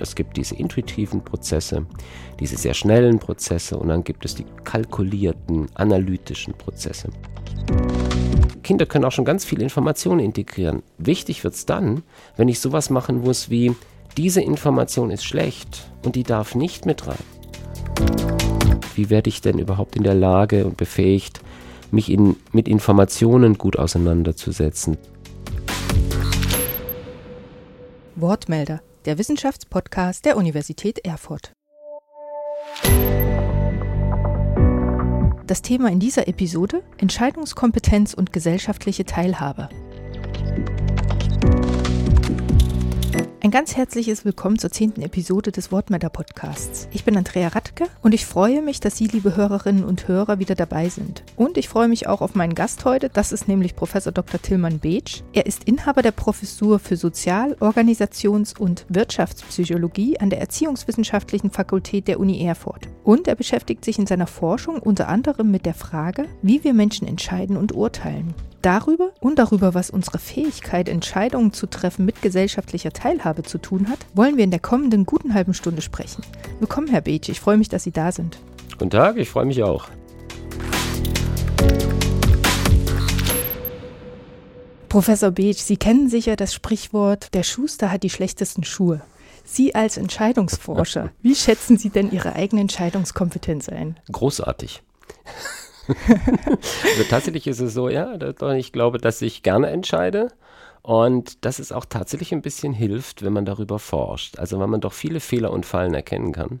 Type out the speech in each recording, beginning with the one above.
Es gibt diese intuitiven Prozesse, diese sehr schnellen Prozesse und dann gibt es die kalkulierten, analytischen Prozesse. Kinder können auch schon ganz viele Informationen integrieren. Wichtig wird es dann, wenn ich sowas machen muss wie, diese Information ist schlecht und die darf nicht mit rein. Wie werde ich denn überhaupt in der Lage und befähigt, mich in, mit Informationen gut auseinanderzusetzen? Wortmelder, der Wissenschaftspodcast der Universität Erfurt. Das Thema in dieser Episode Entscheidungskompetenz und gesellschaftliche Teilhabe. Ein ganz herzliches Willkommen zur zehnten Episode des Wortmatter Podcasts. Ich bin Andrea Radke und ich freue mich, dass Sie, liebe Hörerinnen und Hörer, wieder dabei sind. Und ich freue mich auch auf meinen Gast heute, das ist nämlich Professor Dr. Tillmann Beetsch. Er ist Inhaber der Professur für Sozial-, Organisations- und Wirtschaftspsychologie an der Erziehungswissenschaftlichen Fakultät der Uni Erfurt. Und er beschäftigt sich in seiner Forschung unter anderem mit der Frage, wie wir Menschen entscheiden und urteilen. Darüber und darüber, was unsere Fähigkeit, Entscheidungen zu treffen mit gesellschaftlicher Teilhabe zu tun hat, wollen wir in der kommenden guten halben Stunde sprechen. Willkommen, Herr Beetsch. Ich freue mich, dass Sie da sind. Guten Tag, ich freue mich auch. Professor Beetsch, Sie kennen sicher das Sprichwort, der Schuster hat die schlechtesten Schuhe. Sie als Entscheidungsforscher, wie schätzen Sie denn Ihre eigene Entscheidungskompetenz ein? Großartig. Also tatsächlich ist es so, ja, ich glaube, dass ich gerne entscheide und dass es auch tatsächlich ein bisschen hilft, wenn man darüber forscht. Also weil man doch viele Fehler und Fallen erkennen kann.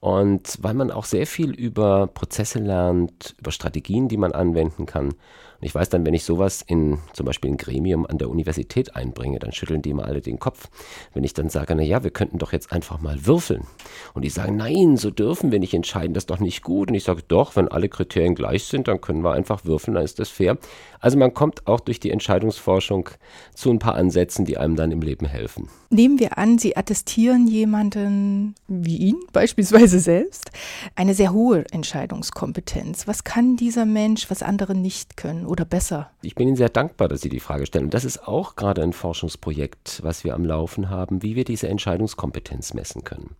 Und weil man auch sehr viel über Prozesse lernt, über Strategien, die man anwenden kann. Und ich weiß dann, wenn ich sowas in zum Beispiel ein Gremium an der Universität einbringe, dann schütteln die mal alle den Kopf. Wenn ich dann sage, na ja, wir könnten doch jetzt einfach mal würfeln. Und die sagen, nein, so dürfen wir nicht entscheiden, das ist doch nicht gut. Und ich sage, doch, wenn alle Kriterien gleich sind, dann können wir einfach würfeln, dann ist das fair. Also man kommt auch durch die Entscheidungsforschung zu ein paar Ansätzen, die einem dann im Leben helfen. Nehmen wir an, Sie attestieren jemanden wie ihn beispielsweise selbst eine sehr hohe Entscheidungskompetenz. Was kann dieser Mensch, was andere nicht können oder besser? Ich bin Ihnen sehr dankbar, dass Sie die Frage stellen. Das ist auch gerade ein Forschungsprojekt, was wir am Laufen haben, wie wir diese Entscheidungskompetenz messen können.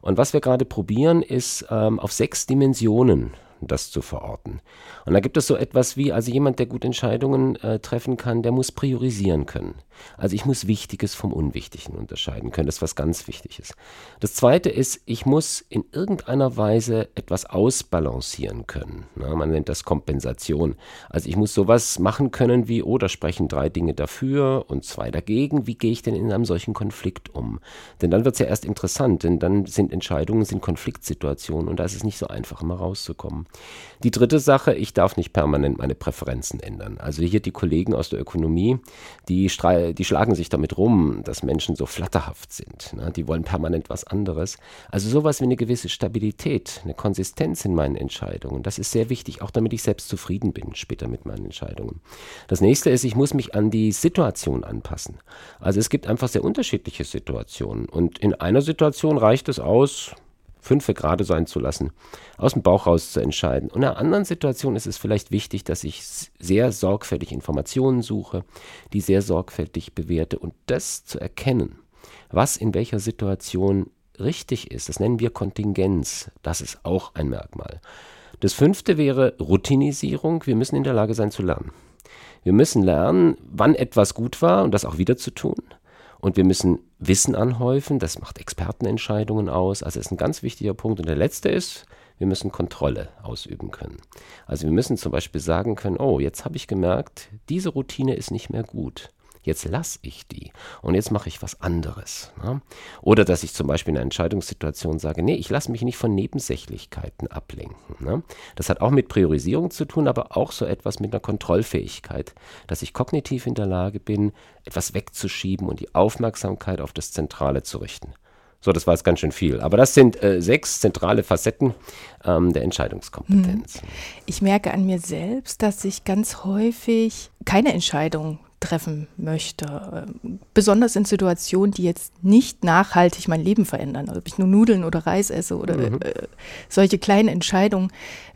Und was wir gerade probieren, ist ähm, auf sechs Dimensionen das zu verorten. Und da gibt es so etwas wie, also jemand, der gut Entscheidungen äh, treffen kann, der muss priorisieren können. Also ich muss Wichtiges vom Unwichtigen unterscheiden können. Das ist was ganz Wichtiges. Das Zweite ist, ich muss in irgendeiner Weise etwas ausbalancieren können. Na, man nennt das Kompensation. Also ich muss sowas machen können wie, oh, sprechen drei Dinge dafür und zwei dagegen. Wie gehe ich denn in einem solchen Konflikt um? Denn dann wird es ja erst interessant, denn dann sind Entscheidungen, sind Konfliktsituationen und da ist es nicht so einfach, immer rauszukommen. Die dritte Sache, ich darf nicht permanent meine Präferenzen ändern. Also hier die Kollegen aus der Ökonomie, die, die schlagen sich damit rum, dass Menschen so flatterhaft sind. Ne? Die wollen permanent was anderes. Also sowas wie eine gewisse Stabilität, eine Konsistenz in meinen Entscheidungen. Das ist sehr wichtig, auch damit ich selbst zufrieden bin später mit meinen Entscheidungen. Das nächste ist, ich muss mich an die Situation anpassen. Also es gibt einfach sehr unterschiedliche Situationen. Und in einer Situation reicht es aus, fünfe gerade sein zu lassen, aus dem Bauch raus zu entscheiden. Und in einer anderen Situation ist es vielleicht wichtig, dass ich sehr sorgfältig Informationen suche, die sehr sorgfältig bewerte und das zu erkennen, was in welcher Situation richtig ist, das nennen wir Kontingenz. Das ist auch ein Merkmal. Das fünfte wäre Routinisierung. Wir müssen in der Lage sein zu lernen. Wir müssen lernen, wann etwas gut war und das auch wieder zu tun. Und wir müssen Wissen anhäufen, das macht Expertenentscheidungen aus. Also ist ein ganz wichtiger Punkt. Und der letzte ist, wir müssen Kontrolle ausüben können. Also wir müssen zum Beispiel sagen können, oh, jetzt habe ich gemerkt, diese Routine ist nicht mehr gut. Jetzt lasse ich die und jetzt mache ich was anderes. Ne? Oder dass ich zum Beispiel in einer Entscheidungssituation sage, nee, ich lasse mich nicht von Nebensächlichkeiten ablenken. Ne? Das hat auch mit Priorisierung zu tun, aber auch so etwas mit einer Kontrollfähigkeit, dass ich kognitiv in der Lage bin, etwas wegzuschieben und die Aufmerksamkeit auf das Zentrale zu richten. So, das war jetzt ganz schön viel. Aber das sind äh, sechs zentrale Facetten ähm, der Entscheidungskompetenz. Hm. Ich merke an mir selbst, dass ich ganz häufig keine Entscheidung treffen möchte. Besonders in Situationen, die jetzt nicht nachhaltig mein Leben verändern. Also ob ich nur Nudeln oder Reis esse oder mhm. äh, solche kleinen Entscheidungen.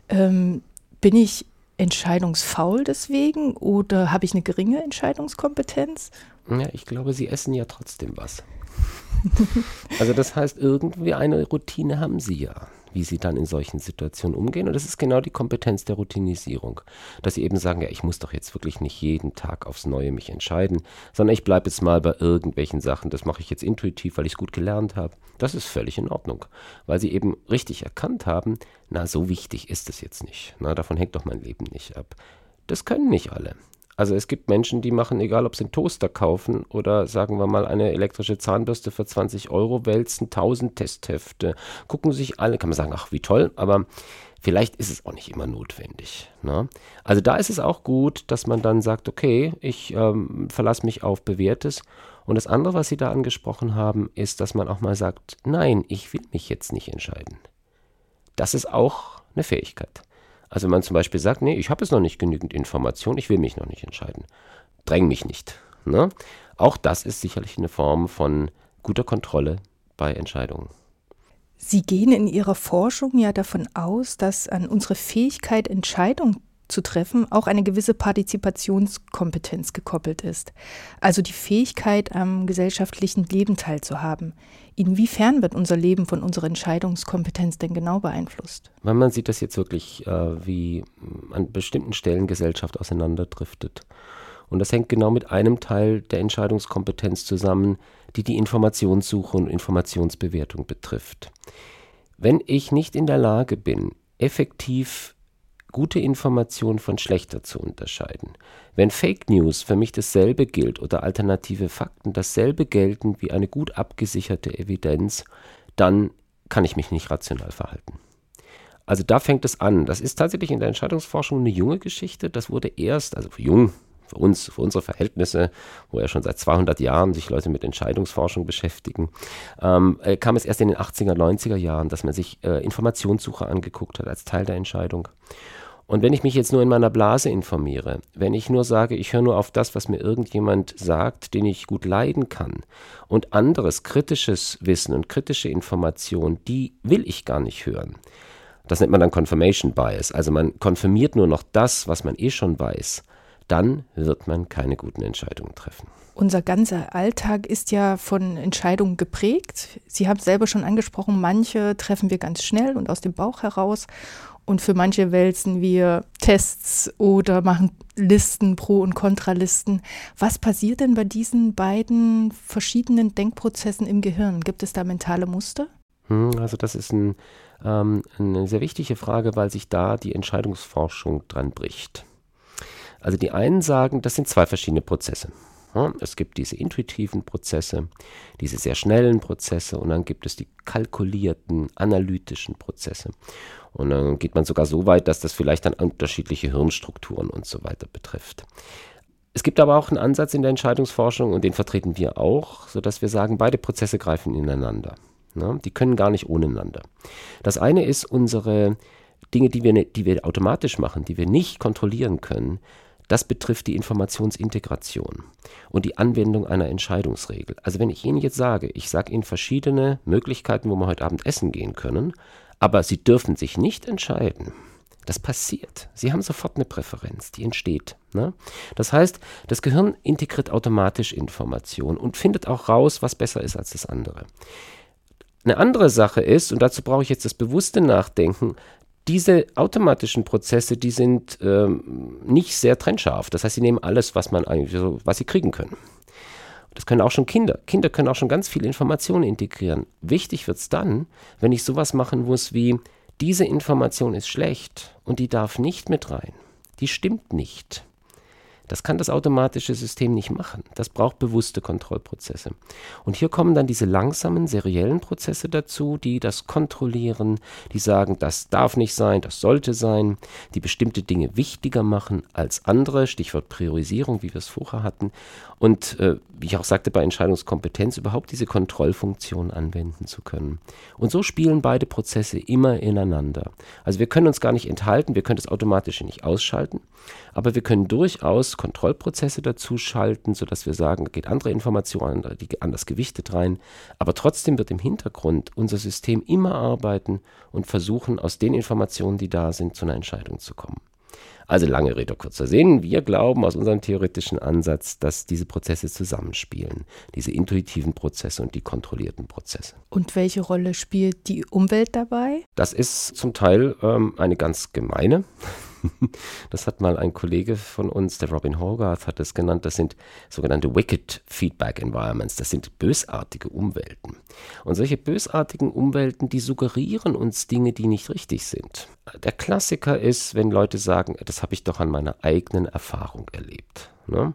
Ähm, bin ich entscheidungsfaul deswegen oder habe ich eine geringe Entscheidungskompetenz? Ja, ich glaube, sie essen ja trotzdem was. also das heißt, irgendwie eine Routine haben sie ja wie sie dann in solchen Situationen umgehen. Und das ist genau die Kompetenz der Routinisierung. Dass sie eben sagen, ja, ich muss doch jetzt wirklich nicht jeden Tag aufs Neue mich entscheiden, sondern ich bleibe jetzt mal bei irgendwelchen Sachen. Das mache ich jetzt intuitiv, weil ich es gut gelernt habe. Das ist völlig in Ordnung. Weil sie eben richtig erkannt haben, na, so wichtig ist es jetzt nicht. Na, davon hängt doch mein Leben nicht ab. Das können nicht alle. Also es gibt Menschen, die machen, egal ob sie einen Toaster kaufen oder sagen wir mal eine elektrische Zahnbürste für 20 Euro, wälzen 1000 Testhefte, gucken sich alle, kann man sagen, ach wie toll, aber vielleicht ist es auch nicht immer notwendig. Ne? Also da ist es auch gut, dass man dann sagt, okay, ich ähm, verlasse mich auf Bewährtes. Und das andere, was Sie da angesprochen haben, ist, dass man auch mal sagt, nein, ich will mich jetzt nicht entscheiden. Das ist auch eine Fähigkeit. Also wenn man zum Beispiel sagt, nee, ich habe jetzt noch nicht genügend Information, ich will mich noch nicht entscheiden. Dräng mich nicht. Ne? Auch das ist sicherlich eine Form von guter Kontrolle bei Entscheidungen. Sie gehen in Ihrer Forschung ja davon aus, dass an unsere Fähigkeit, Entscheidungen zu treffen, auch eine gewisse Partizipationskompetenz gekoppelt ist. Also die Fähigkeit, am gesellschaftlichen Leben teilzuhaben. Inwiefern wird unser Leben von unserer Entscheidungskompetenz denn genau beeinflusst? Weil man sieht das jetzt wirklich, äh, wie an bestimmten Stellen Gesellschaft auseinanderdriftet. Und das hängt genau mit einem Teil der Entscheidungskompetenz zusammen, die die Informationssuche und Informationsbewertung betrifft. Wenn ich nicht in der Lage bin, effektiv gute Information von schlechter zu unterscheiden. Wenn Fake News für mich dasselbe gilt oder alternative Fakten dasselbe gelten wie eine gut abgesicherte Evidenz, dann kann ich mich nicht rational verhalten. Also da fängt es an. Das ist tatsächlich in der Entscheidungsforschung eine junge Geschichte. Das wurde erst, also jung, für uns, für unsere Verhältnisse, wo ja schon seit 200 Jahren sich Leute mit Entscheidungsforschung beschäftigen, ähm, äh, kam es erst in den 80er, 90er Jahren, dass man sich äh, Informationssuche angeguckt hat als Teil der Entscheidung. Und wenn ich mich jetzt nur in meiner Blase informiere, wenn ich nur sage, ich höre nur auf das, was mir irgendjemand sagt, den ich gut leiden kann, und anderes kritisches Wissen und kritische Information, die will ich gar nicht hören. Das nennt man dann Confirmation Bias. Also man konfirmiert nur noch das, was man eh schon weiß. Dann wird man keine guten Entscheidungen treffen. Unser ganzer Alltag ist ja von Entscheidungen geprägt. Sie haben selber schon angesprochen, manche treffen wir ganz schnell und aus dem Bauch heraus und für manche wälzen wir Tests oder machen Listen, Pro- und Kontralisten. Was passiert denn bei diesen beiden verschiedenen Denkprozessen im Gehirn? Gibt es da mentale Muster? Hm, also das ist ein, ähm, eine sehr wichtige Frage, weil sich da die Entscheidungsforschung dran bricht. Also die einen sagen, das sind zwei verschiedene Prozesse. Es gibt diese intuitiven Prozesse, diese sehr schnellen Prozesse und dann gibt es die kalkulierten, analytischen Prozesse. Und dann geht man sogar so weit, dass das vielleicht dann unterschiedliche Hirnstrukturen und so weiter betrifft. Es gibt aber auch einen Ansatz in der Entscheidungsforschung und den vertreten wir auch, sodass wir sagen, beide Prozesse greifen ineinander. Ne? Die können gar nicht ohneinander. Das eine ist unsere Dinge, die wir, die wir automatisch machen, die wir nicht kontrollieren können, das betrifft die Informationsintegration und die Anwendung einer Entscheidungsregel. Also wenn ich Ihnen jetzt sage, ich sage Ihnen verschiedene Möglichkeiten, wo wir heute Abend essen gehen können, aber Sie dürfen sich nicht entscheiden. Das passiert. Sie haben sofort eine Präferenz, die entsteht. Ne? Das heißt, das Gehirn integriert automatisch Informationen und findet auch raus, was besser ist als das andere. Eine andere Sache ist, und dazu brauche ich jetzt das bewusste Nachdenken, diese automatischen Prozesse, die sind ähm, nicht sehr trennscharf. Das heißt, sie nehmen alles, was man eigentlich so, was sie kriegen können. Das können auch schon Kinder. Kinder können auch schon ganz viele Informationen integrieren. Wichtig wird es dann, wenn ich sowas machen muss wie, diese Information ist schlecht und die darf nicht mit rein. Die stimmt nicht. Das kann das automatische System nicht machen. Das braucht bewusste Kontrollprozesse. Und hier kommen dann diese langsamen, seriellen Prozesse dazu, die das kontrollieren, die sagen, das darf nicht sein, das sollte sein, die bestimmte Dinge wichtiger machen als andere, Stichwort Priorisierung, wie wir es vorher hatten. Und äh, wie ich auch sagte, bei Entscheidungskompetenz überhaupt diese Kontrollfunktion anwenden zu können. Und so spielen beide Prozesse immer ineinander. Also wir können uns gar nicht enthalten, wir können das Automatische nicht ausschalten, aber wir können durchaus Kontrollprozesse dazu schalten, sodass wir sagen, da geht andere Informationen, die anders gewichtet rein, aber trotzdem wird im Hintergrund unser System immer arbeiten und versuchen, aus den Informationen, die da sind, zu einer Entscheidung zu kommen. Also lange Rede, kurzer Sinn. Wir glauben aus unserem theoretischen Ansatz, dass diese Prozesse zusammenspielen. Diese intuitiven Prozesse und die kontrollierten Prozesse. Und welche Rolle spielt die Umwelt dabei? Das ist zum Teil ähm, eine ganz gemeine. Das hat mal ein Kollege von uns, der Robin Hogarth, hat es genannt. Das sind sogenannte Wicked Feedback Environments. Das sind bösartige Umwelten. Und solche bösartigen Umwelten, die suggerieren uns Dinge, die nicht richtig sind. Der Klassiker ist, wenn Leute sagen, das habe ich doch an meiner eigenen Erfahrung erlebt. Ne?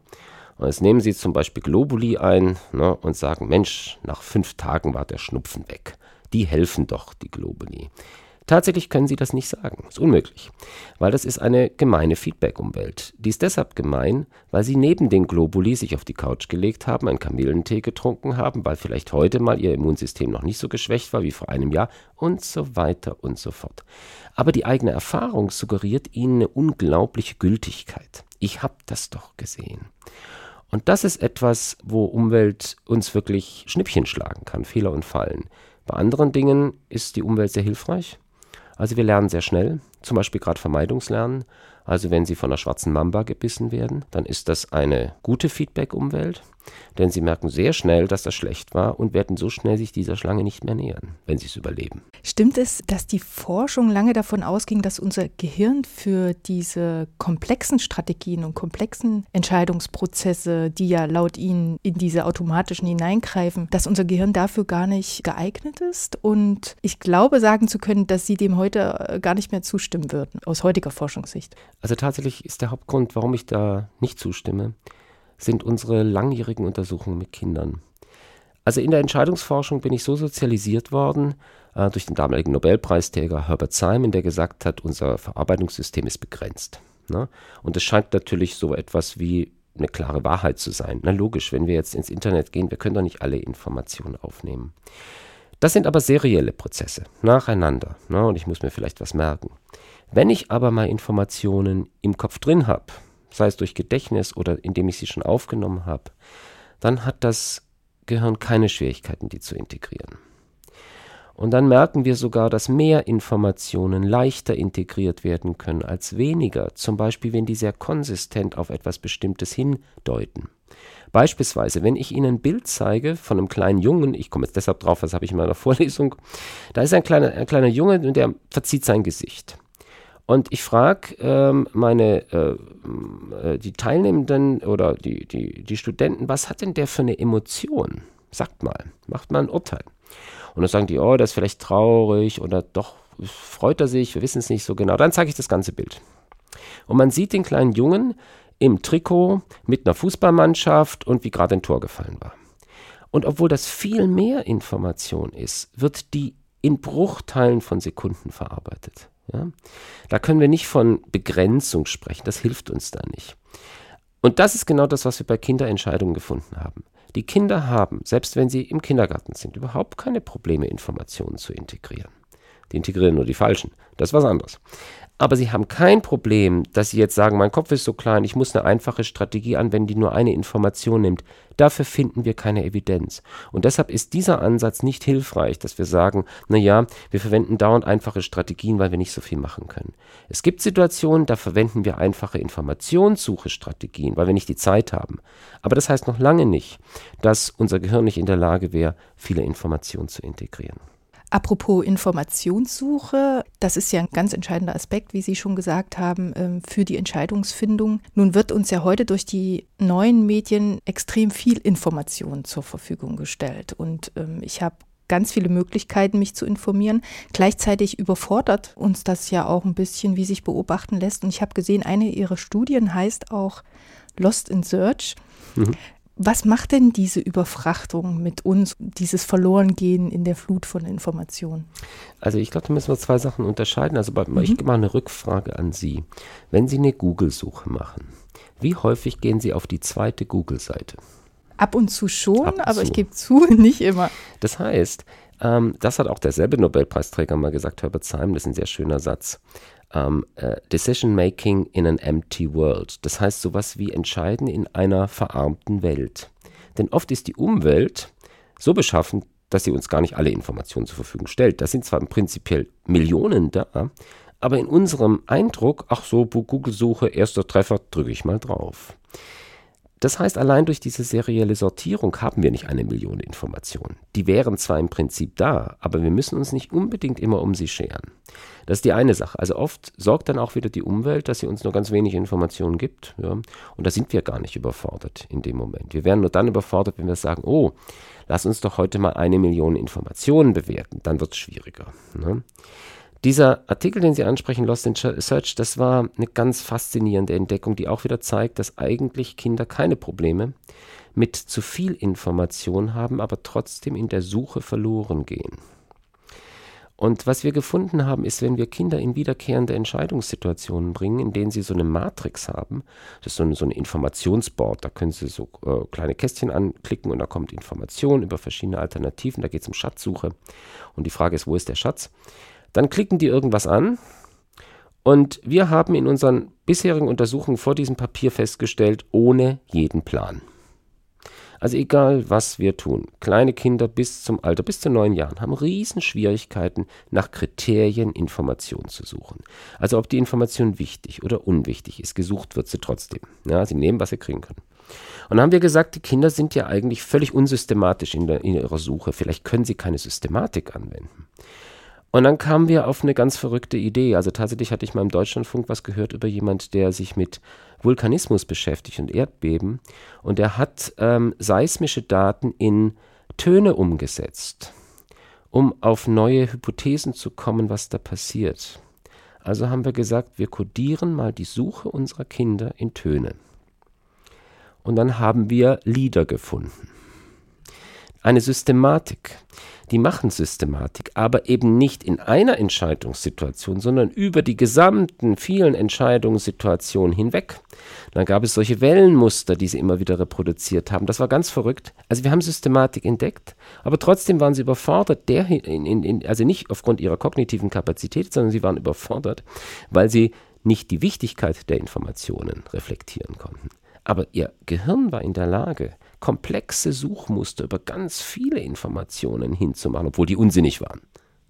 Und jetzt nehmen sie zum Beispiel Globuli ein ne, und sagen, Mensch, nach fünf Tagen war der Schnupfen weg. Die helfen doch, die Globuli. Tatsächlich können sie das nicht sagen. Ist unmöglich. Weil das ist eine gemeine Feedback-Umwelt. Die ist deshalb gemein, weil sie neben den Globuli sich auf die Couch gelegt haben, einen Kamillentee getrunken haben, weil vielleicht heute mal ihr Immunsystem noch nicht so geschwächt war wie vor einem Jahr und so weiter und so fort. Aber die eigene Erfahrung suggeriert ihnen eine unglaubliche Gültigkeit. Ich habe das doch gesehen. Und das ist etwas, wo Umwelt uns wirklich Schnippchen schlagen kann, Fehler und Fallen. Bei anderen Dingen ist die Umwelt sehr hilfreich. Also wir lernen sehr schnell, zum Beispiel gerade Vermeidungslernen. Also wenn Sie von einer schwarzen Mamba gebissen werden, dann ist das eine gute Feedback-Umwelt. Denn sie merken sehr schnell, dass das schlecht war und werden so schnell sich dieser Schlange nicht mehr nähern, wenn sie es überleben. Stimmt es, dass die Forschung lange davon ausging, dass unser Gehirn für diese komplexen Strategien und komplexen Entscheidungsprozesse, die ja laut Ihnen in diese automatischen hineingreifen, dass unser Gehirn dafür gar nicht geeignet ist? Und ich glaube sagen zu können, dass Sie dem heute äh, gar nicht mehr zustimmen würden, aus heutiger Forschungssicht. Also tatsächlich ist der Hauptgrund, warum ich da nicht zustimme, sind unsere langjährigen Untersuchungen mit Kindern. Also in der Entscheidungsforschung bin ich so sozialisiert worden äh, durch den damaligen Nobelpreisträger Herbert Simon, der gesagt hat, unser Verarbeitungssystem ist begrenzt. Ne? Und es scheint natürlich so etwas wie eine klare Wahrheit zu sein. Na logisch, wenn wir jetzt ins Internet gehen, wir können doch nicht alle Informationen aufnehmen. Das sind aber serielle Prozesse, nacheinander. Ne? Und ich muss mir vielleicht was merken. Wenn ich aber mal Informationen im Kopf drin habe, sei es durch Gedächtnis oder indem ich sie schon aufgenommen habe, dann hat das Gehirn keine Schwierigkeiten, die zu integrieren. Und dann merken wir sogar, dass mehr Informationen leichter integriert werden können als weniger, zum Beispiel wenn die sehr konsistent auf etwas Bestimmtes hindeuten. Beispielsweise, wenn ich Ihnen ein Bild zeige von einem kleinen Jungen, ich komme jetzt deshalb drauf, was habe ich in meiner Vorlesung, da ist ein kleiner, ein kleiner Junge und der verzieht sein Gesicht. Und ich frage ähm, meine äh, äh, die Teilnehmenden oder die, die, die Studenten, was hat denn der für eine Emotion? Sagt mal, macht mal ein Urteil. Und dann sagen die, oh, das ist vielleicht traurig oder doch freut er sich, wir wissen es nicht so genau. Dann zeige ich das ganze Bild. Und man sieht den kleinen Jungen im Trikot mit einer Fußballmannschaft und wie gerade ein Tor gefallen war. Und obwohl das viel mehr Information ist, wird die in Bruchteilen von Sekunden verarbeitet. Ja? Da können wir nicht von Begrenzung sprechen, das hilft uns da nicht. Und das ist genau das, was wir bei Kinderentscheidungen gefunden haben. Die Kinder haben, selbst wenn sie im Kindergarten sind, überhaupt keine Probleme, Informationen zu integrieren. Die integrieren nur die falschen. Das ist was anderes. Aber sie haben kein Problem, dass sie jetzt sagen, mein Kopf ist so klein, ich muss eine einfache Strategie anwenden, die nur eine Information nimmt. Dafür finden wir keine Evidenz. Und deshalb ist dieser Ansatz nicht hilfreich, dass wir sagen, na ja, wir verwenden dauernd einfache Strategien, weil wir nicht so viel machen können. Es gibt Situationen, da verwenden wir einfache Informationssuche-Strategien, weil wir nicht die Zeit haben. Aber das heißt noch lange nicht, dass unser Gehirn nicht in der Lage wäre, viele Informationen zu integrieren. Apropos Informationssuche, das ist ja ein ganz entscheidender Aspekt, wie Sie schon gesagt haben, ähm, für die Entscheidungsfindung. Nun wird uns ja heute durch die neuen Medien extrem viel Information zur Verfügung gestellt. Und ähm, ich habe ganz viele Möglichkeiten, mich zu informieren. Gleichzeitig überfordert uns das ja auch ein bisschen, wie sich beobachten lässt. Und ich habe gesehen, eine ihrer Studien heißt auch Lost in Search. Mhm. Was macht denn diese Überfrachtung mit uns, dieses Verlorengehen in der Flut von Informationen? Also ich glaube, da müssen wir zwei Sachen unterscheiden. Also bei, mhm. ich mache eine Rückfrage an Sie. Wenn Sie eine Google-Suche machen, wie häufig gehen Sie auf die zweite Google-Seite? Ab und zu schon, und aber zu. ich gebe zu, nicht immer. Das heißt, ähm, das hat auch derselbe Nobelpreisträger mal gesagt, Herbert Simon, das ist ein sehr schöner Satz ähm, äh, Decision Making in an Empty World. Das heißt sowas wie Entscheiden in einer verarmten Welt. Denn oft ist die Umwelt so beschaffen, dass sie uns gar nicht alle Informationen zur Verfügung stellt. Da sind zwar prinzipiell Millionen da, aber in unserem Eindruck, ach so, Google-Suche, erster Treffer, drücke ich mal drauf. Das heißt, allein durch diese serielle Sortierung haben wir nicht eine Million Informationen. Die wären zwar im Prinzip da, aber wir müssen uns nicht unbedingt immer um sie scheren. Das ist die eine Sache. Also oft sorgt dann auch wieder die Umwelt, dass sie uns nur ganz wenig Informationen gibt. Ja? Und da sind wir gar nicht überfordert in dem Moment. Wir wären nur dann überfordert, wenn wir sagen, oh, lass uns doch heute mal eine Million Informationen bewerten. Dann wird es schwieriger. Ne? Dieser Artikel, den Sie ansprechen, Lost in Search, das war eine ganz faszinierende Entdeckung, die auch wieder zeigt, dass eigentlich Kinder keine Probleme mit zu viel Information haben, aber trotzdem in der Suche verloren gehen. Und was wir gefunden haben, ist, wenn wir Kinder in wiederkehrende Entscheidungssituationen bringen, in denen sie so eine Matrix haben, das ist so, eine, so ein Informationsboard, da können sie so äh, kleine Kästchen anklicken und da kommt Information über verschiedene Alternativen, da geht es um Schatzsuche. Und die Frage ist, wo ist der Schatz? Dann klicken die irgendwas an und wir haben in unseren bisherigen Untersuchungen vor diesem Papier festgestellt, ohne jeden Plan. Also egal, was wir tun, kleine Kinder bis zum Alter, bis zu neun Jahren, haben Riesenschwierigkeiten, nach Kriterien Informationen zu suchen. Also ob die Information wichtig oder unwichtig ist, gesucht wird sie trotzdem. Ja, sie nehmen, was sie kriegen können. Und dann haben wir gesagt, die Kinder sind ja eigentlich völlig unsystematisch in, der, in ihrer Suche. Vielleicht können sie keine Systematik anwenden. Und dann kamen wir auf eine ganz verrückte Idee. Also tatsächlich hatte ich mal im Deutschlandfunk was gehört über jemand, der sich mit Vulkanismus beschäftigt und Erdbeben. Und er hat ähm, seismische Daten in Töne umgesetzt, um auf neue Hypothesen zu kommen, was da passiert. Also haben wir gesagt, wir kodieren mal die Suche unserer Kinder in Töne. Und dann haben wir Lieder gefunden. Eine Systematik die machen Systematik, aber eben nicht in einer Entscheidungssituation, sondern über die gesamten vielen Entscheidungssituationen hinweg. Dann gab es solche Wellenmuster, die sie immer wieder reproduziert haben. Das war ganz verrückt. Also wir haben Systematik entdeckt, aber trotzdem waren sie überfordert, der in, in, in, also nicht aufgrund ihrer kognitiven Kapazität, sondern sie waren überfordert, weil sie nicht die Wichtigkeit der Informationen reflektieren konnten. Aber ihr Gehirn war in der Lage, komplexe Suchmuster über ganz viele Informationen hinzumachen, obwohl die unsinnig waren.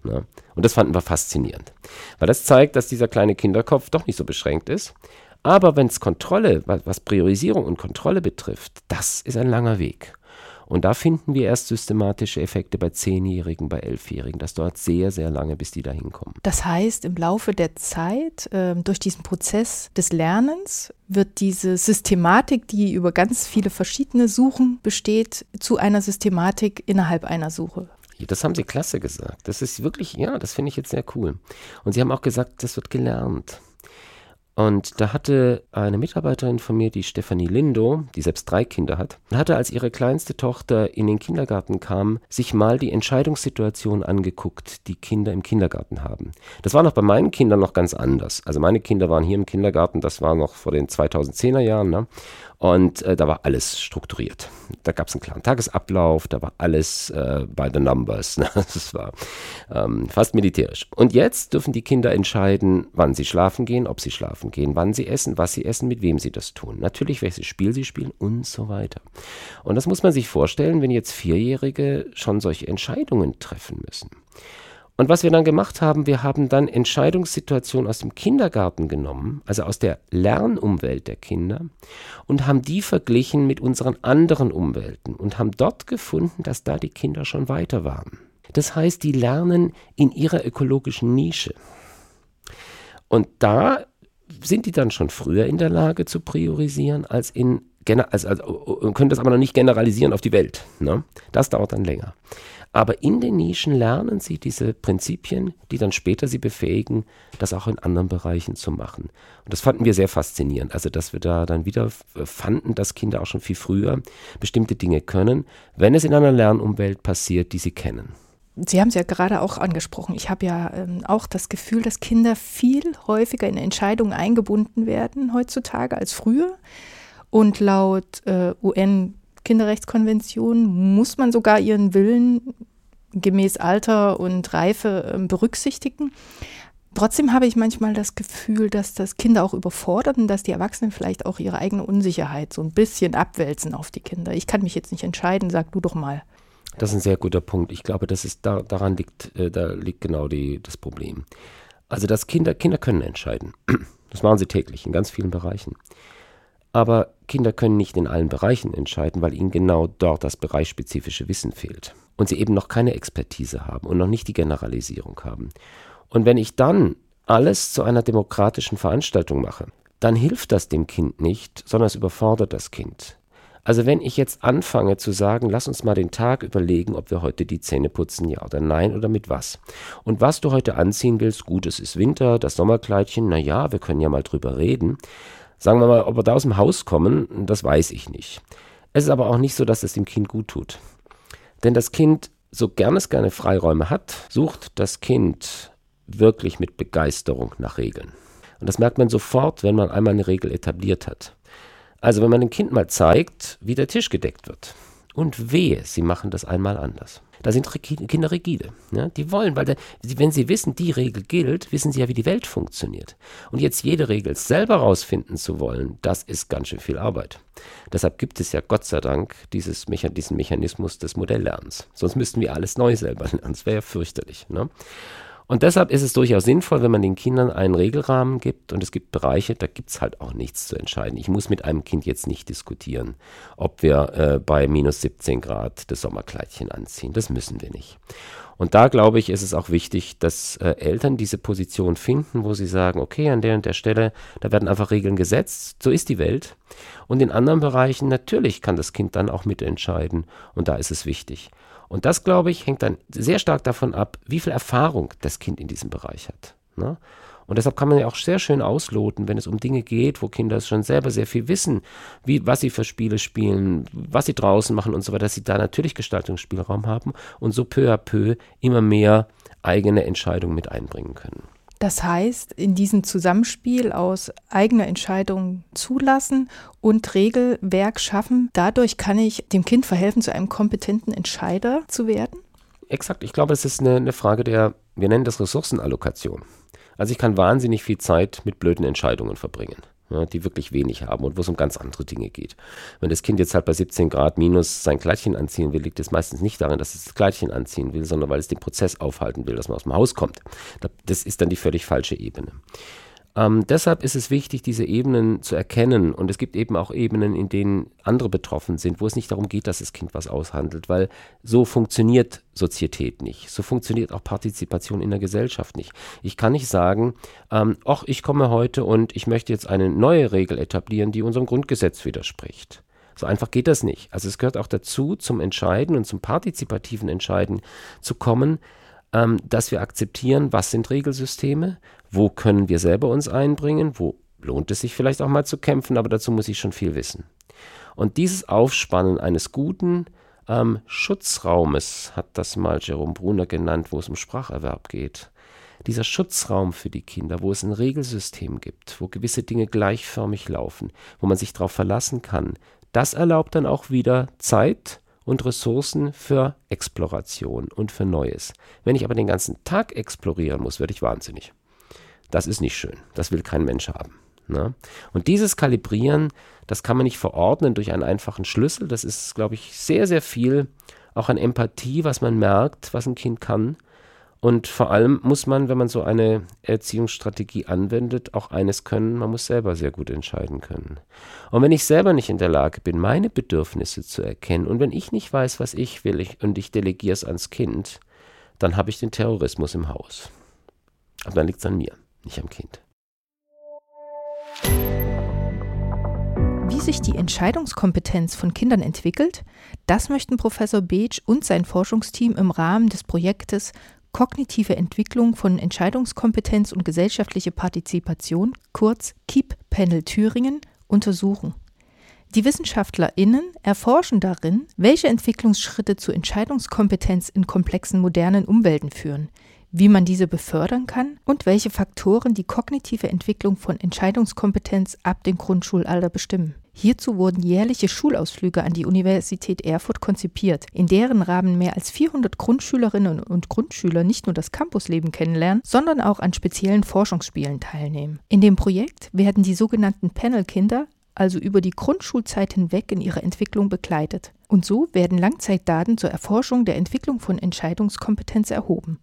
Ne? Und das fanden wir faszinierend, weil das zeigt, dass dieser kleine Kinderkopf doch nicht so beschränkt ist. Aber wenn es Kontrolle, was Priorisierung und Kontrolle betrifft, das ist ein langer Weg. Und da finden wir erst systematische Effekte bei Zehnjährigen, bei Elfjährigen. Das dauert sehr, sehr lange, bis die da hinkommen. Das heißt, im Laufe der Zeit, äh, durch diesen Prozess des Lernens, wird diese Systematik, die über ganz viele verschiedene Suchen besteht, zu einer Systematik innerhalb einer Suche. Das haben Sie klasse gesagt. Das ist wirklich, ja, das finde ich jetzt sehr cool. Und Sie haben auch gesagt, das wird gelernt. Und da hatte eine Mitarbeiterin von mir, die Stefanie Lindo, die selbst drei Kinder hat, hatte, als ihre kleinste Tochter in den Kindergarten kam, sich mal die Entscheidungssituation angeguckt, die Kinder im Kindergarten haben. Das war noch bei meinen Kindern noch ganz anders. Also meine Kinder waren hier im Kindergarten, das war noch vor den 2010er Jahren. Ne? Und äh, da war alles strukturiert. Da gab es einen klaren Tagesablauf, da war alles äh, by the numbers. Ne? Das war ähm, fast militärisch. Und jetzt dürfen die Kinder entscheiden, wann sie schlafen gehen, ob sie schlafen gehen, wann sie essen, was sie essen, mit wem sie das tun. Natürlich, welches Spiel sie spielen und so weiter. Und das muss man sich vorstellen, wenn jetzt Vierjährige schon solche Entscheidungen treffen müssen. Und was wir dann gemacht haben, wir haben dann Entscheidungssituationen aus dem Kindergarten genommen, also aus der Lernumwelt der Kinder, und haben die verglichen mit unseren anderen Umwelten und haben dort gefunden, dass da die Kinder schon weiter waren. Das heißt, die lernen in ihrer ökologischen Nische. Und da sind die dann schon früher in der Lage zu priorisieren als in also, also, können das aber noch nicht generalisieren auf die Welt. Ne? Das dauert dann länger. Aber in den Nischen lernen sie diese Prinzipien, die dann später sie befähigen, das auch in anderen Bereichen zu machen. Und das fanden wir sehr faszinierend. Also, dass wir da dann wieder fanden, dass Kinder auch schon viel früher bestimmte Dinge können, wenn es in einer Lernumwelt passiert, die sie kennen. Sie haben es ja gerade auch angesprochen. Ich habe ja ähm, auch das Gefühl, dass Kinder viel häufiger in Entscheidungen eingebunden werden heutzutage als früher. Und laut äh, UN Kinderrechtskonvention muss man sogar ihren Willen gemäß Alter und Reife ähm, berücksichtigen. Trotzdem habe ich manchmal das Gefühl, dass das Kinder auch überfordert und dass die Erwachsenen vielleicht auch ihre eigene Unsicherheit so ein bisschen abwälzen auf die Kinder. Ich kann mich jetzt nicht entscheiden, sag du doch mal. Das ist ein sehr guter Punkt. Ich glaube, dass es da, daran liegt, äh, da liegt genau die, das Problem. Also dass Kinder, Kinder können entscheiden. Das machen sie täglich in ganz vielen Bereichen. Aber Kinder können nicht in allen Bereichen entscheiden, weil ihnen genau dort das bereichsspezifische Wissen fehlt. Und sie eben noch keine Expertise haben und noch nicht die Generalisierung haben. Und wenn ich dann alles zu einer demokratischen Veranstaltung mache, dann hilft das dem Kind nicht, sondern es überfordert das Kind. Also wenn ich jetzt anfange zu sagen, lass uns mal den Tag überlegen, ob wir heute die Zähne putzen, ja oder nein oder mit was. Und was du heute anziehen willst, gut, es ist Winter, das Sommerkleidchen, na ja, wir können ja mal drüber reden. Sagen wir mal, ob wir da aus dem Haus kommen, das weiß ich nicht. Es ist aber auch nicht so, dass es dem Kind gut tut. Denn das Kind, so gern es gerne Freiräume hat, sucht das Kind wirklich mit Begeisterung nach Regeln. Und das merkt man sofort, wenn man einmal eine Regel etabliert hat. Also wenn man dem Kind mal zeigt, wie der Tisch gedeckt wird. Und wehe, sie machen das einmal anders. Da sind Kinder rigide. Ja? Die wollen, weil der, wenn sie wissen, die Regel gilt, wissen sie ja, wie die Welt funktioniert. Und jetzt jede Regel selber rausfinden zu wollen, das ist ganz schön viel Arbeit. Deshalb gibt es ja Gott sei Dank dieses Mecha diesen Mechanismus des Modelllernens. Sonst müssten wir alles neu selber lernen. Das wäre ja fürchterlich. Ne? Und deshalb ist es durchaus sinnvoll, wenn man den Kindern einen Regelrahmen gibt. Und es gibt Bereiche, da gibt es halt auch nichts zu entscheiden. Ich muss mit einem Kind jetzt nicht diskutieren, ob wir äh, bei minus 17 Grad das Sommerkleidchen anziehen. Das müssen wir nicht. Und da glaube ich, ist es auch wichtig, dass äh, Eltern diese Position finden, wo sie sagen, okay, an der und der Stelle, da werden einfach Regeln gesetzt, so ist die Welt. Und in anderen Bereichen, natürlich kann das Kind dann auch mitentscheiden und da ist es wichtig. Und das, glaube ich, hängt dann sehr stark davon ab, wie viel Erfahrung das Kind in diesem Bereich hat. Ne? Und deshalb kann man ja auch sehr schön ausloten, wenn es um Dinge geht, wo Kinder schon selber sehr viel wissen, wie, was sie für Spiele spielen, was sie draußen machen und so weiter, dass sie da natürlich Gestaltungsspielraum haben und so peu à peu immer mehr eigene Entscheidungen mit einbringen können. Das heißt, in diesem Zusammenspiel aus eigener Entscheidung zulassen und Regelwerk schaffen, dadurch kann ich dem Kind verhelfen, zu einem kompetenten Entscheider zu werden? Exakt, ich glaube, es ist eine, eine Frage der, wir nennen das Ressourcenallokation. Also ich kann wahnsinnig viel Zeit mit blöden Entscheidungen verbringen ja, die wirklich wenig haben und wo es um ganz andere Dinge geht. Wenn das Kind jetzt halt bei 17 Grad minus sein Kleidchen anziehen will, liegt es meistens nicht daran, dass es das Kleidchen anziehen will, sondern weil es den Prozess aufhalten will, dass man aus dem Haus kommt. Das ist dann die völlig falsche Ebene. Ähm, deshalb ist es wichtig, diese Ebenen zu erkennen. Und es gibt eben auch Ebenen, in denen andere betroffen sind, wo es nicht darum geht, dass das Kind was aushandelt, weil so funktioniert Sozietät nicht. So funktioniert auch Partizipation in der Gesellschaft nicht. Ich kann nicht sagen, ähm, ach, ich komme heute und ich möchte jetzt eine neue Regel etablieren, die unserem Grundgesetz widerspricht. So einfach geht das nicht. Also es gehört auch dazu, zum Entscheiden und zum partizipativen Entscheiden zu kommen, ähm, dass wir akzeptieren, was sind Regelsysteme, wo können wir selber uns einbringen, wo lohnt es sich vielleicht auch mal zu kämpfen, aber dazu muss ich schon viel wissen. Und dieses Aufspannen eines guten ähm, Schutzraumes hat das mal Jerome Brunner genannt, wo es um Spracherwerb geht. Dieser Schutzraum für die Kinder, wo es ein Regelsystem gibt, wo gewisse Dinge gleichförmig laufen, wo man sich darauf verlassen kann, das erlaubt dann auch wieder Zeit und Ressourcen für Exploration und für Neues. Wenn ich aber den ganzen Tag explorieren muss, werde ich wahnsinnig. Das ist nicht schön. Das will kein Mensch haben. Ne? Und dieses Kalibrieren, das kann man nicht verordnen durch einen einfachen Schlüssel. Das ist, glaube ich, sehr, sehr viel auch an Empathie, was man merkt, was ein Kind kann. Und vor allem muss man, wenn man so eine Erziehungsstrategie anwendet, auch eines können, man muss selber sehr gut entscheiden können. Und wenn ich selber nicht in der Lage bin, meine Bedürfnisse zu erkennen und wenn ich nicht weiß, was ich will ich, und ich delegiere es ans Kind, dann habe ich den Terrorismus im Haus. Aber dann liegt es an mir, nicht am Kind. Wie sich die Entscheidungskompetenz von Kindern entwickelt, das möchten Professor Beetsch und sein Forschungsteam im Rahmen des Projektes kognitive Entwicklung von Entscheidungskompetenz und gesellschaftliche Partizipation, kurz KEEP Panel Thüringen, untersuchen. Die WissenschaftlerInnen erforschen darin, welche Entwicklungsschritte zu Entscheidungskompetenz in komplexen modernen Umwelten führen, wie man diese befördern kann und welche Faktoren die kognitive Entwicklung von Entscheidungskompetenz ab dem Grundschulalter bestimmen. Hierzu wurden jährliche Schulausflüge an die Universität Erfurt konzipiert, in deren Rahmen mehr als 400 Grundschülerinnen und Grundschüler nicht nur das Campusleben kennenlernen, sondern auch an speziellen Forschungsspielen teilnehmen. In dem Projekt werden die sogenannten Panelkinder also über die Grundschulzeit hinweg in ihrer Entwicklung begleitet. Und so werden Langzeitdaten zur Erforschung der Entwicklung von Entscheidungskompetenz erhoben.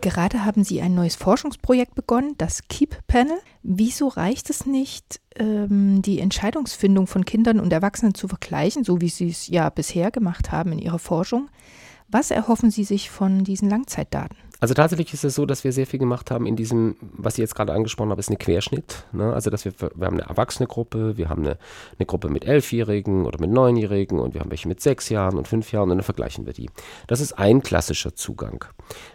Gerade haben Sie ein neues Forschungsprojekt begonnen, das Keep Panel. Wieso reicht es nicht, ähm, die Entscheidungsfindung von Kindern und Erwachsenen zu vergleichen, so wie Sie es ja bisher gemacht haben in Ihrer Forschung? Was erhoffen Sie sich von diesen Langzeitdaten? Also tatsächlich ist es so, dass wir sehr viel gemacht haben in diesem, was ich jetzt gerade angesprochen habe, ist ein Querschnitt. Ne? Also dass wir, wir haben eine erwachsene Gruppe, wir haben eine, eine Gruppe mit Elfjährigen oder mit Neunjährigen und wir haben welche mit sechs Jahren und fünf Jahren und dann vergleichen wir die. Das ist ein klassischer Zugang.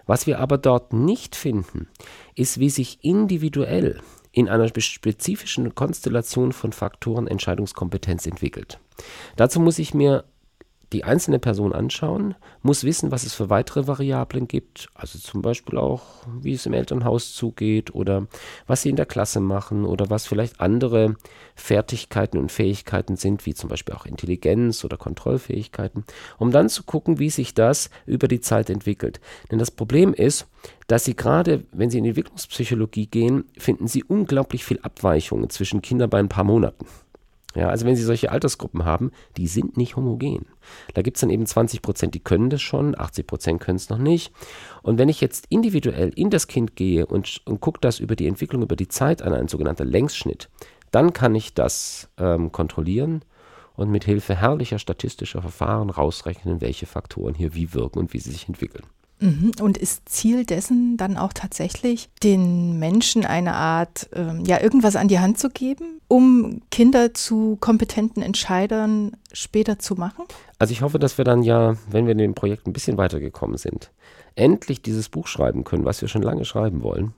Was wir aber dort nicht finden, ist, wie sich individuell in einer spezifischen Konstellation von Faktoren Entscheidungskompetenz entwickelt. Dazu muss ich mir die einzelne Person anschauen, muss wissen, was es für weitere Variablen gibt, also zum Beispiel auch, wie es im Elternhaus zugeht oder was sie in der Klasse machen oder was vielleicht andere Fertigkeiten und Fähigkeiten sind, wie zum Beispiel auch Intelligenz oder Kontrollfähigkeiten, um dann zu gucken, wie sich das über die Zeit entwickelt. Denn das Problem ist, dass sie gerade, wenn sie in die Entwicklungspsychologie gehen, finden sie unglaublich viel Abweichungen zwischen Kindern bei ein paar Monaten. Ja, also wenn Sie solche Altersgruppen haben, die sind nicht homogen. Da gibt es dann eben 20 Prozent, die können das schon, 80 Prozent können es noch nicht. Und wenn ich jetzt individuell in das Kind gehe und, und gucke das über die Entwicklung, über die Zeit an, ein sogenannter Längsschnitt, dann kann ich das ähm, kontrollieren und mit Hilfe herrlicher statistischer Verfahren rausrechnen, welche Faktoren hier wie wirken und wie sie sich entwickeln. Mhm. Und ist Ziel dessen dann auch tatsächlich, den Menschen eine Art, ähm, ja, irgendwas an die Hand zu geben, um Kinder zu kompetenten Entscheidern später zu machen? Also ich hoffe, dass wir dann ja, wenn wir in dem Projekt ein bisschen weitergekommen sind, endlich dieses Buch schreiben können, was wir schon lange schreiben wollen.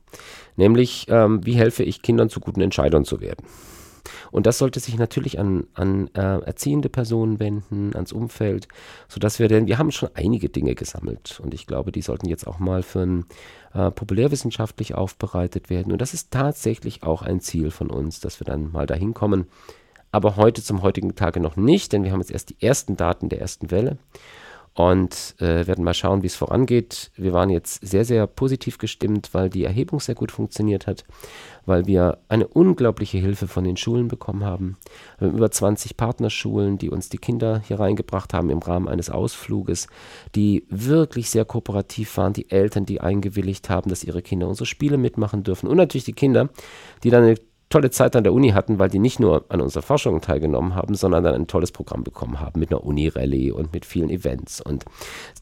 Nämlich, ähm, wie helfe ich Kindern zu guten Entscheidern zu werden. Und das sollte sich natürlich an, an äh, erziehende Personen wenden, ans Umfeld, sodass wir denn, wir haben schon einige Dinge gesammelt und ich glaube, die sollten jetzt auch mal für ein äh, populärwissenschaftlich aufbereitet werden. Und das ist tatsächlich auch ein Ziel von uns, dass wir dann mal dahin kommen. Aber heute zum heutigen Tage noch nicht, denn wir haben jetzt erst die ersten Daten der ersten Welle und äh, werden mal schauen, wie es vorangeht. Wir waren jetzt sehr, sehr positiv gestimmt, weil die Erhebung sehr gut funktioniert hat, weil wir eine unglaubliche Hilfe von den Schulen bekommen haben. Wir haben über 20 Partnerschulen, die uns die Kinder hier reingebracht haben im Rahmen eines Ausfluges, die wirklich sehr kooperativ waren, die Eltern, die eingewilligt haben, dass ihre Kinder unsere Spiele mitmachen dürfen und natürlich die Kinder, die dann eine tolle Zeit an der Uni hatten, weil die nicht nur an unserer Forschung teilgenommen haben, sondern dann ein tolles Programm bekommen haben mit einer Uni-Rallye und mit vielen Events und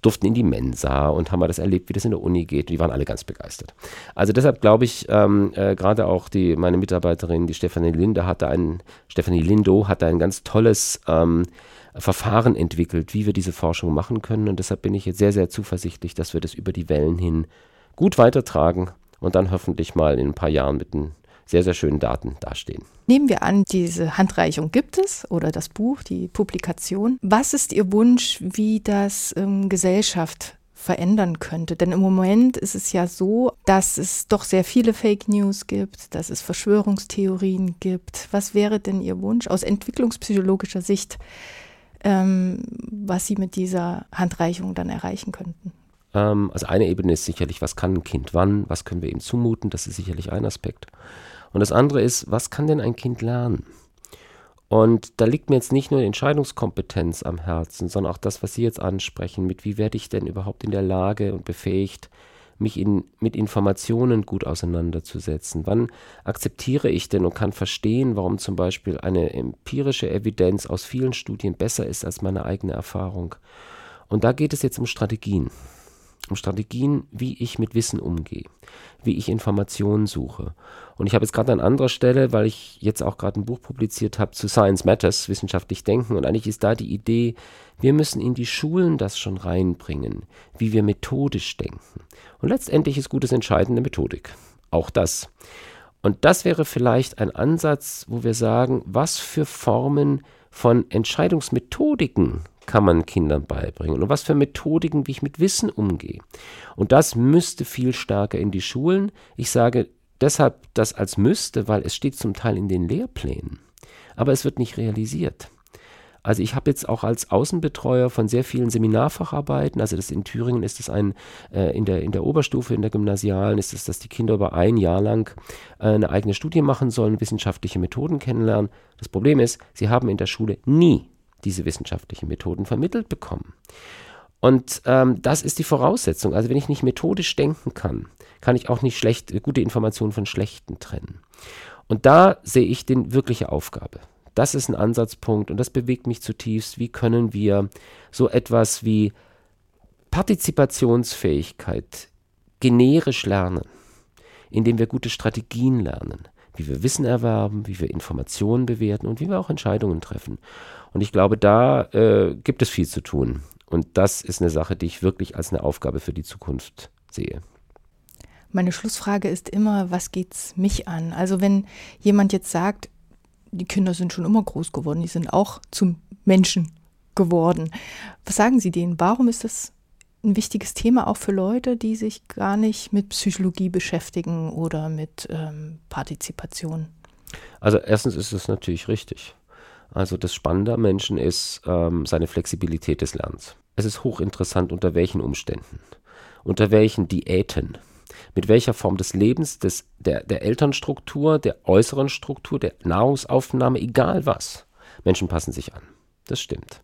durften in die Mensa und haben mal das erlebt, wie das in der Uni geht. Die waren alle ganz begeistert. Also deshalb glaube ich, ähm, äh, gerade auch die, meine Mitarbeiterin, die Stefanie Linde, hatte ein, Stefanie Lindo hatte ein ganz tolles ähm, Verfahren entwickelt, wie wir diese Forschung machen können. Und deshalb bin ich jetzt sehr, sehr zuversichtlich, dass wir das über die Wellen hin gut weitertragen und dann hoffentlich mal in ein paar Jahren mit einem sehr, sehr schönen Daten dastehen. Nehmen wir an, diese Handreichung gibt es oder das Buch, die Publikation. Was ist Ihr Wunsch, wie das ähm, Gesellschaft verändern könnte. Denn im Moment ist es ja so, dass es doch sehr viele Fake News gibt, dass es Verschwörungstheorien gibt. Was wäre denn Ihr Wunsch aus entwicklungspsychologischer Sicht, ähm, was Sie mit dieser Handreichung dann erreichen könnten? Ähm, also eine Ebene ist sicherlich, was kann ein Kind wann, was können wir ihm zumuten, das ist sicherlich ein Aspekt. Und das andere ist, was kann denn ein Kind lernen? Und da liegt mir jetzt nicht nur die Entscheidungskompetenz am Herzen, sondern auch das, was Sie jetzt ansprechen, mit wie werde ich denn überhaupt in der Lage und befähigt, mich in, mit Informationen gut auseinanderzusetzen? Wann akzeptiere ich denn und kann verstehen, warum zum Beispiel eine empirische Evidenz aus vielen Studien besser ist als meine eigene Erfahrung? Und da geht es jetzt um Strategien um Strategien, wie ich mit Wissen umgehe, wie ich Informationen suche. Und ich habe jetzt gerade an anderer Stelle, weil ich jetzt auch gerade ein Buch publiziert habe zu Science Matters, wissenschaftlich denken, und eigentlich ist da die Idee, wir müssen in die Schulen das schon reinbringen, wie wir methodisch denken. Und letztendlich ist gutes Entscheidende Methodik. Auch das. Und das wäre vielleicht ein Ansatz, wo wir sagen, was für Formen von Entscheidungsmethodiken kann man Kindern beibringen und was für Methodiken, wie ich mit Wissen umgehe. Und das müsste viel stärker in die Schulen. Ich sage deshalb das als müsste, weil es steht zum Teil in den Lehrplänen, aber es wird nicht realisiert. Also ich habe jetzt auch als Außenbetreuer von sehr vielen Seminarfacharbeiten, also das in Thüringen ist es ein, äh, in, der, in der Oberstufe, in der Gymnasialen ist es, dass die Kinder über ein Jahr lang äh, eine eigene Studie machen sollen, wissenschaftliche Methoden kennenlernen. Das Problem ist, sie haben in der Schule nie diese wissenschaftlichen Methoden vermittelt bekommen. Und ähm, das ist die Voraussetzung. Also wenn ich nicht methodisch denken kann, kann ich auch nicht schlecht, gute Informationen von schlechten trennen. Und da sehe ich die wirkliche Aufgabe. Das ist ein Ansatzpunkt und das bewegt mich zutiefst. Wie können wir so etwas wie Partizipationsfähigkeit generisch lernen, indem wir gute Strategien lernen, wie wir Wissen erwerben, wie wir Informationen bewerten und wie wir auch Entscheidungen treffen. Und ich glaube, da äh, gibt es viel zu tun. Und das ist eine Sache, die ich wirklich als eine Aufgabe für die Zukunft sehe. Meine Schlussfrage ist immer, was geht's mich an? Also wenn jemand jetzt sagt, die Kinder sind schon immer groß geworden, die sind auch zum Menschen geworden. Was sagen Sie denen? Warum ist das ein wichtiges Thema auch für Leute, die sich gar nicht mit Psychologie beschäftigen oder mit ähm, Partizipation? Also erstens ist es natürlich richtig. Also das Spannende am Menschen ist ähm, seine Flexibilität des Lernens. Es ist hochinteressant, unter welchen Umständen, unter welchen Diäten, mit welcher Form des Lebens, des, der, der Elternstruktur, der äußeren Struktur, der Nahrungsaufnahme, egal was. Menschen passen sich an. Das stimmt.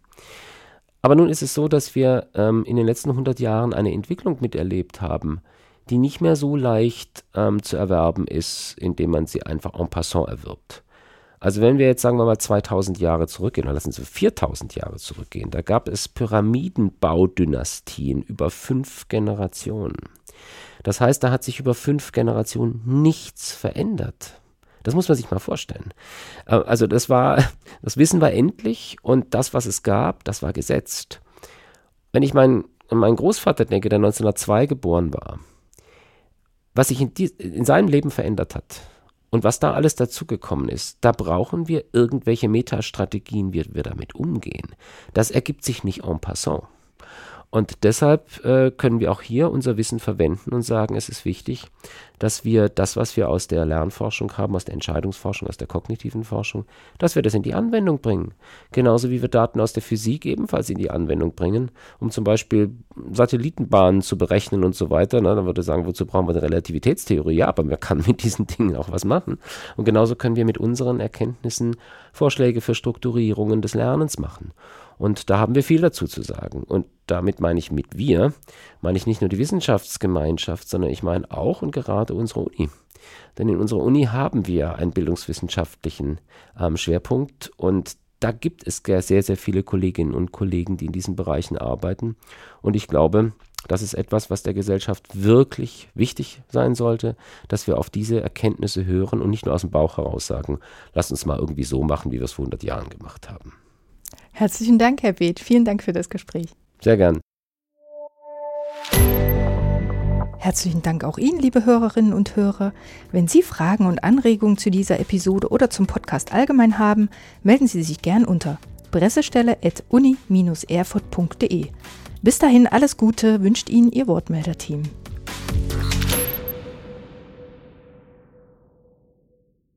Aber nun ist es so, dass wir ähm, in den letzten 100 Jahren eine Entwicklung miterlebt haben, die nicht mehr so leicht ähm, zu erwerben ist, indem man sie einfach en passant erwirbt. Also wenn wir jetzt sagen wir mal 2000 Jahre zurückgehen, oder lassen Sie 4000 Jahre zurückgehen, da gab es Pyramidenbaudynastien über fünf Generationen. Das heißt, da hat sich über fünf Generationen nichts verändert. Das muss man sich mal vorstellen. Äh, also das war, das Wissen war endlich und das, was es gab, das war gesetzt. Wenn ich meinen, meinen Großvater denke, der 1902 geboren war, was sich in, die, in seinem Leben verändert hat und was da alles dazugekommen ist, da brauchen wir irgendwelche Metastrategien, wie wir damit umgehen. Das ergibt sich nicht en passant. Und deshalb äh, können wir auch hier unser Wissen verwenden und sagen, es ist wichtig, dass wir das, was wir aus der Lernforschung haben, aus der Entscheidungsforschung, aus der kognitiven Forschung, dass wir das in die Anwendung bringen. Genauso wie wir Daten aus der Physik ebenfalls in die Anwendung bringen, um zum Beispiel Satellitenbahnen zu berechnen und so weiter. Na, dann würde ich sagen, wozu brauchen wir eine Relativitätstheorie? Ja, aber man kann mit diesen Dingen auch was machen. Und genauso können wir mit unseren Erkenntnissen Vorschläge für Strukturierungen des Lernens machen. Und da haben wir viel dazu zu sagen. Und damit meine ich mit wir, meine ich nicht nur die Wissenschaftsgemeinschaft, sondern ich meine auch und gerade unsere Uni. Denn in unserer Uni haben wir einen bildungswissenschaftlichen ähm, Schwerpunkt und da gibt es sehr, sehr viele Kolleginnen und Kollegen, die in diesen Bereichen arbeiten. Und ich glaube, das ist etwas, was der Gesellschaft wirklich wichtig sein sollte, dass wir auf diese Erkenntnisse hören und nicht nur aus dem Bauch heraus sagen, lass uns mal irgendwie so machen, wie wir es vor 100 Jahren gemacht haben. Herzlichen Dank, Herr Beeth. Vielen Dank für das Gespräch. Sehr gern. Herzlichen Dank auch Ihnen, liebe Hörerinnen und Hörer. Wenn Sie Fragen und Anregungen zu dieser Episode oder zum Podcast allgemein haben, melden Sie sich gern unter pressestelle.uni-erfurt.de. Bis dahin alles Gute wünscht Ihnen Ihr Wortmelder-Team.